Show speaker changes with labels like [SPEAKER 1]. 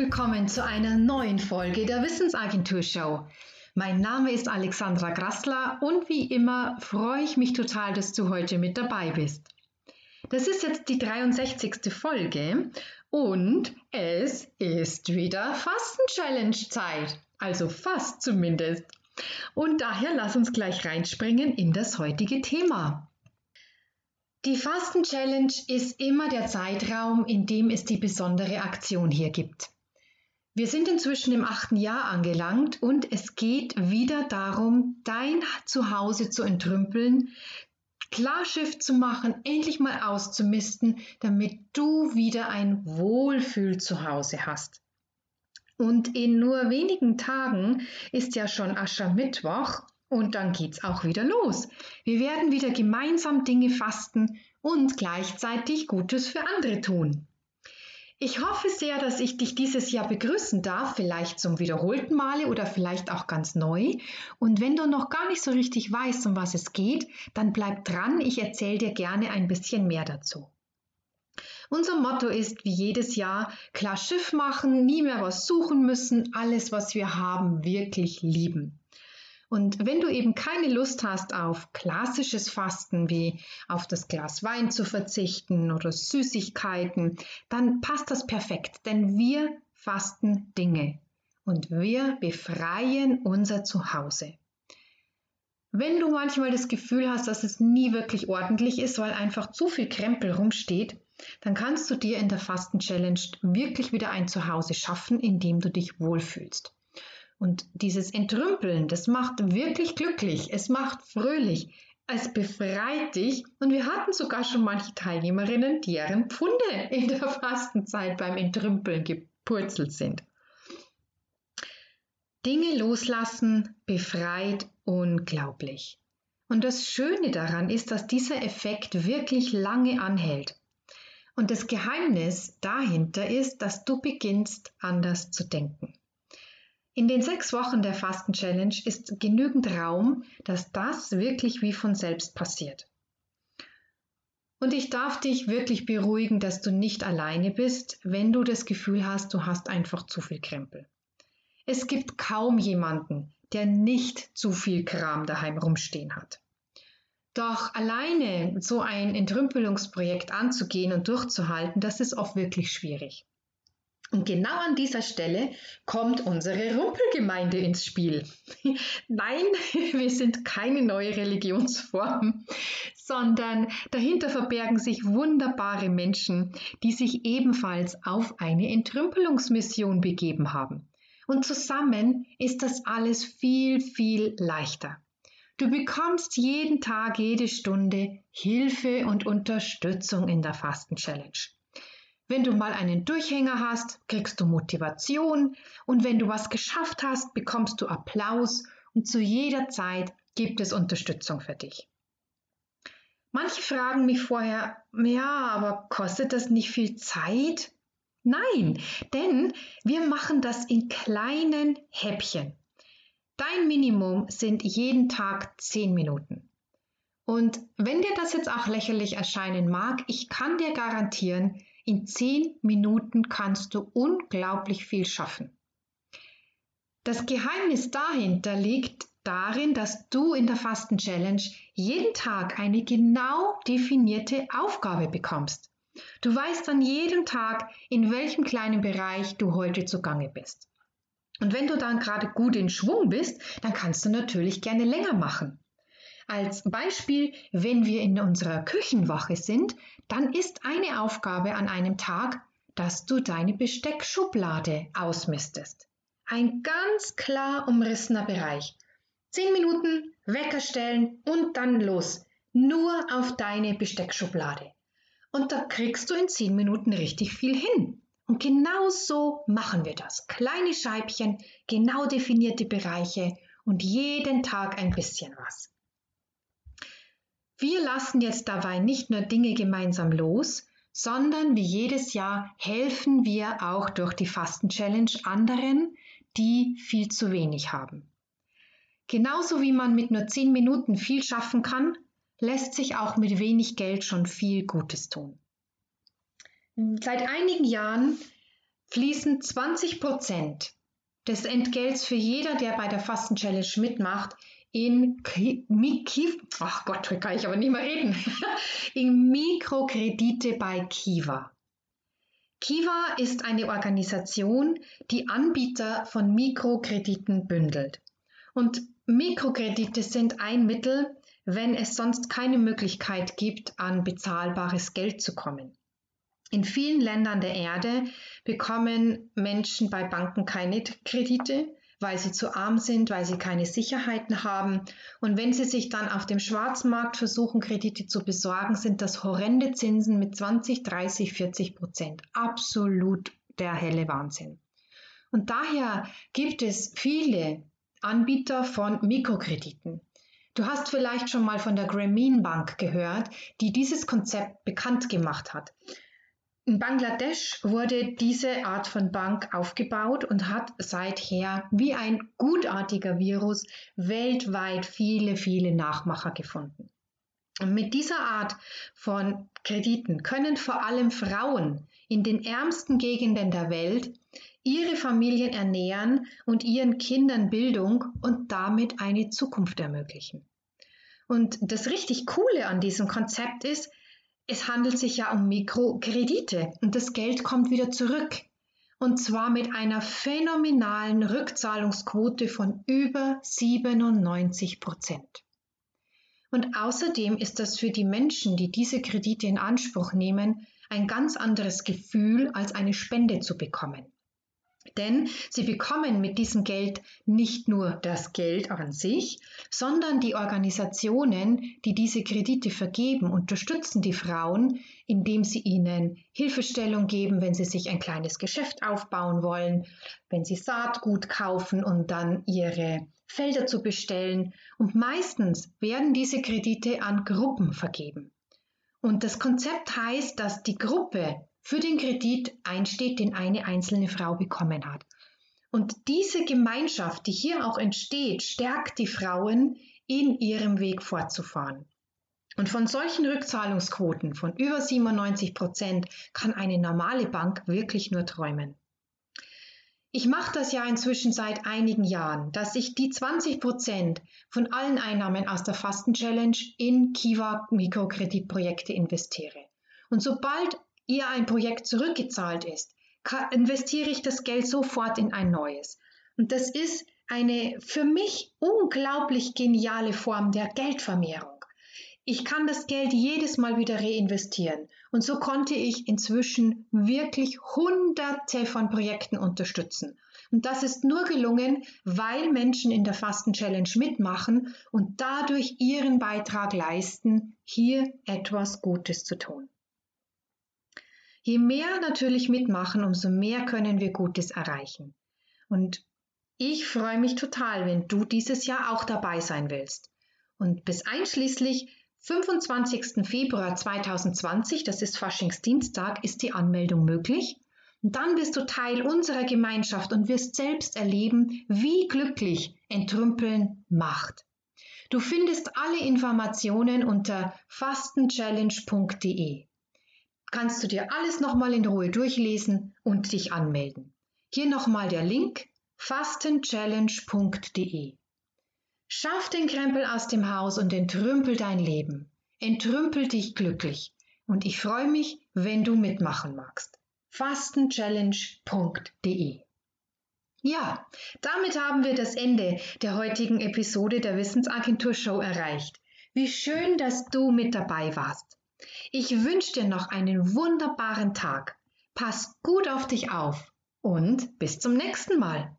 [SPEAKER 1] willkommen zu einer neuen Folge der Wissensagentur Show. Mein Name ist Alexandra Grassler und wie immer freue ich mich total, dass du heute mit dabei bist. Das ist jetzt die 63. Folge und es ist wieder Fasten-Challenge-Zeit. Also fast zumindest. Und daher lass uns gleich reinspringen in das heutige Thema. Die Fasten-Challenge ist immer der Zeitraum, in dem es die besondere Aktion hier gibt. Wir sind inzwischen im achten Jahr angelangt und es geht wieder darum, dein Zuhause zu entrümpeln, Klarschiff zu machen, endlich mal auszumisten, damit du wieder ein Wohlfühl-Zuhause hast. Und in nur wenigen Tagen ist ja schon Aschermittwoch und dann geht's auch wieder los. Wir werden wieder gemeinsam Dinge fasten und gleichzeitig Gutes für andere tun. Ich hoffe sehr, dass ich dich dieses Jahr begrüßen darf, vielleicht zum wiederholten Male oder vielleicht auch ganz neu. Und wenn du noch gar nicht so richtig weißt, um was es geht, dann bleib dran, ich erzähle dir gerne ein bisschen mehr dazu. Unser Motto ist wie jedes Jahr klar Schiff machen, nie mehr was suchen müssen, alles, was wir haben, wirklich lieben. Und wenn du eben keine Lust hast auf klassisches Fasten wie auf das Glas Wein zu verzichten oder Süßigkeiten, dann passt das perfekt, denn wir fasten Dinge und wir befreien unser Zuhause. Wenn du manchmal das Gefühl hast, dass es nie wirklich ordentlich ist, weil einfach zu viel Krempel rumsteht, dann kannst du dir in der Fasten Challenge wirklich wieder ein Zuhause schaffen, in dem du dich wohlfühlst. Und dieses Entrümpeln, das macht wirklich glücklich, es macht fröhlich, es befreit dich. Und wir hatten sogar schon manche Teilnehmerinnen, deren Pfunde in der Fastenzeit beim Entrümpeln gepurzelt sind. Dinge loslassen befreit unglaublich. Und das Schöne daran ist, dass dieser Effekt wirklich lange anhält. Und das Geheimnis dahinter ist, dass du beginnst anders zu denken. In den sechs Wochen der Fasten-Challenge ist genügend Raum, dass das wirklich wie von selbst passiert. Und ich darf dich wirklich beruhigen, dass du nicht alleine bist, wenn du das Gefühl hast, du hast einfach zu viel Krempel. Es gibt kaum jemanden, der nicht zu viel Kram daheim rumstehen hat. Doch alleine so ein Entrümpelungsprojekt anzugehen und durchzuhalten, das ist oft wirklich schwierig. Und genau an dieser Stelle kommt unsere Rumpelgemeinde ins Spiel. Nein, wir sind keine neue Religionsform, sondern dahinter verbergen sich wunderbare Menschen, die sich ebenfalls auf eine Entrümpelungsmission begeben haben. Und zusammen ist das alles viel, viel leichter. Du bekommst jeden Tag, jede Stunde Hilfe und Unterstützung in der Fasten Challenge. Wenn du mal einen Durchhänger hast, kriegst du Motivation und wenn du was geschafft hast, bekommst du Applaus und zu jeder Zeit gibt es Unterstützung für dich. Manche fragen mich vorher, ja, aber kostet das nicht viel Zeit? Nein, denn wir machen das in kleinen Häppchen. Dein Minimum sind jeden Tag 10 Minuten. Und wenn dir das jetzt auch lächerlich erscheinen mag, ich kann dir garantieren, in zehn Minuten kannst du unglaublich viel schaffen. Das Geheimnis dahinter liegt darin, dass du in der Fasten Challenge jeden Tag eine genau definierte Aufgabe bekommst. Du weißt an jedem Tag, in welchem kleinen Bereich du heute zugange bist. Und wenn du dann gerade gut in Schwung bist, dann kannst du natürlich gerne länger machen. Als Beispiel, wenn wir in unserer Küchenwache sind, dann ist eine Aufgabe an einem Tag, dass du deine Besteckschublade ausmistest. Ein ganz klar umrissener Bereich. Zehn Minuten, Wecker stellen und dann los. Nur auf deine Besteckschublade. Und da kriegst du in zehn Minuten richtig viel hin. Und genau so machen wir das. Kleine Scheibchen, genau definierte Bereiche und jeden Tag ein bisschen was. Wir lassen jetzt dabei nicht nur Dinge gemeinsam los, sondern wie jedes Jahr helfen wir auch durch die Fasten-Challenge anderen, die viel zu wenig haben. Genauso wie man mit nur 10 Minuten viel schaffen kann, lässt sich auch mit wenig Geld schon viel Gutes tun. Seit einigen Jahren fließen 20 Prozent des Entgelts für jeder, der bei der Fasten Challenge mitmacht, in Kiv Ach Gott, kann ich aber nicht mehr reden. in Mikrokredite bei Kiva. Kiva ist eine Organisation, die Anbieter von Mikrokrediten bündelt. Und Mikrokredite sind ein Mittel, wenn es sonst keine Möglichkeit gibt, an bezahlbares Geld zu kommen. In vielen Ländern der Erde bekommen Menschen bei Banken keine Kredite, weil sie zu arm sind, weil sie keine Sicherheiten haben. Und wenn sie sich dann auf dem Schwarzmarkt versuchen, Kredite zu besorgen, sind das horrende Zinsen mit 20, 30, 40 Prozent. Absolut der helle Wahnsinn. Und daher gibt es viele Anbieter von Mikrokrediten. Du hast vielleicht schon mal von der Grameen Bank gehört, die dieses Konzept bekannt gemacht hat. In Bangladesch wurde diese Art von Bank aufgebaut und hat seither wie ein gutartiger Virus weltweit viele, viele Nachmacher gefunden. Und mit dieser Art von Krediten können vor allem Frauen in den ärmsten Gegenden der Welt ihre Familien ernähren und ihren Kindern Bildung und damit eine Zukunft ermöglichen. Und das richtig Coole an diesem Konzept ist, es handelt sich ja um Mikrokredite und das Geld kommt wieder zurück. Und zwar mit einer phänomenalen Rückzahlungsquote von über 97 Prozent. Und außerdem ist das für die Menschen, die diese Kredite in Anspruch nehmen, ein ganz anderes Gefühl, als eine Spende zu bekommen. Denn sie bekommen mit diesem Geld nicht nur das Geld an sich, sondern die Organisationen, die diese Kredite vergeben, unterstützen die Frauen, indem sie ihnen Hilfestellung geben, wenn sie sich ein kleines Geschäft aufbauen wollen, wenn sie Saatgut kaufen, um dann ihre Felder zu bestellen. Und meistens werden diese Kredite an Gruppen vergeben. Und das Konzept heißt, dass die Gruppe für den Kredit einsteht, den eine einzelne Frau bekommen hat. Und diese Gemeinschaft, die hier auch entsteht, stärkt die Frauen in ihrem Weg fortzufahren. Und von solchen Rückzahlungsquoten von über 97 Prozent kann eine normale Bank wirklich nur träumen. Ich mache das ja inzwischen seit einigen Jahren, dass ich die 20 Prozent von allen Einnahmen aus der Fasten Challenge in Kiva Mikrokreditprojekte investiere. Und sobald ihr ein Projekt zurückgezahlt ist, investiere ich das Geld sofort in ein neues. Und das ist eine für mich unglaublich geniale Form der Geldvermehrung. Ich kann das Geld jedes Mal wieder reinvestieren. Und so konnte ich inzwischen wirklich hunderte von Projekten unterstützen. Und das ist nur gelungen, weil Menschen in der Fasten Challenge mitmachen und dadurch ihren Beitrag leisten, hier etwas Gutes zu tun. Je mehr natürlich mitmachen, umso mehr können wir Gutes erreichen. Und ich freue mich total, wenn du dieses Jahr auch dabei sein willst. Und bis einschließlich 25. Februar 2020, das ist Faschingsdienstag, ist die Anmeldung möglich. Und dann bist du Teil unserer Gemeinschaft und wirst selbst erleben, wie glücklich Entrümpeln macht. Du findest alle Informationen unter fastenchallenge.de kannst du dir alles nochmal in Ruhe durchlesen und dich anmelden. Hier nochmal der Link fastenchallenge.de. Schaff den Krempel aus dem Haus und entrümpel dein Leben. Entrümpel dich glücklich. Und ich freue mich, wenn du mitmachen magst. fastenchallenge.de. Ja, damit haben wir das Ende der heutigen Episode der Wissensagentur Show erreicht. Wie schön, dass du mit dabei warst. Ich wünsche dir noch einen wunderbaren Tag. Pass gut auf dich auf und bis zum nächsten Mal.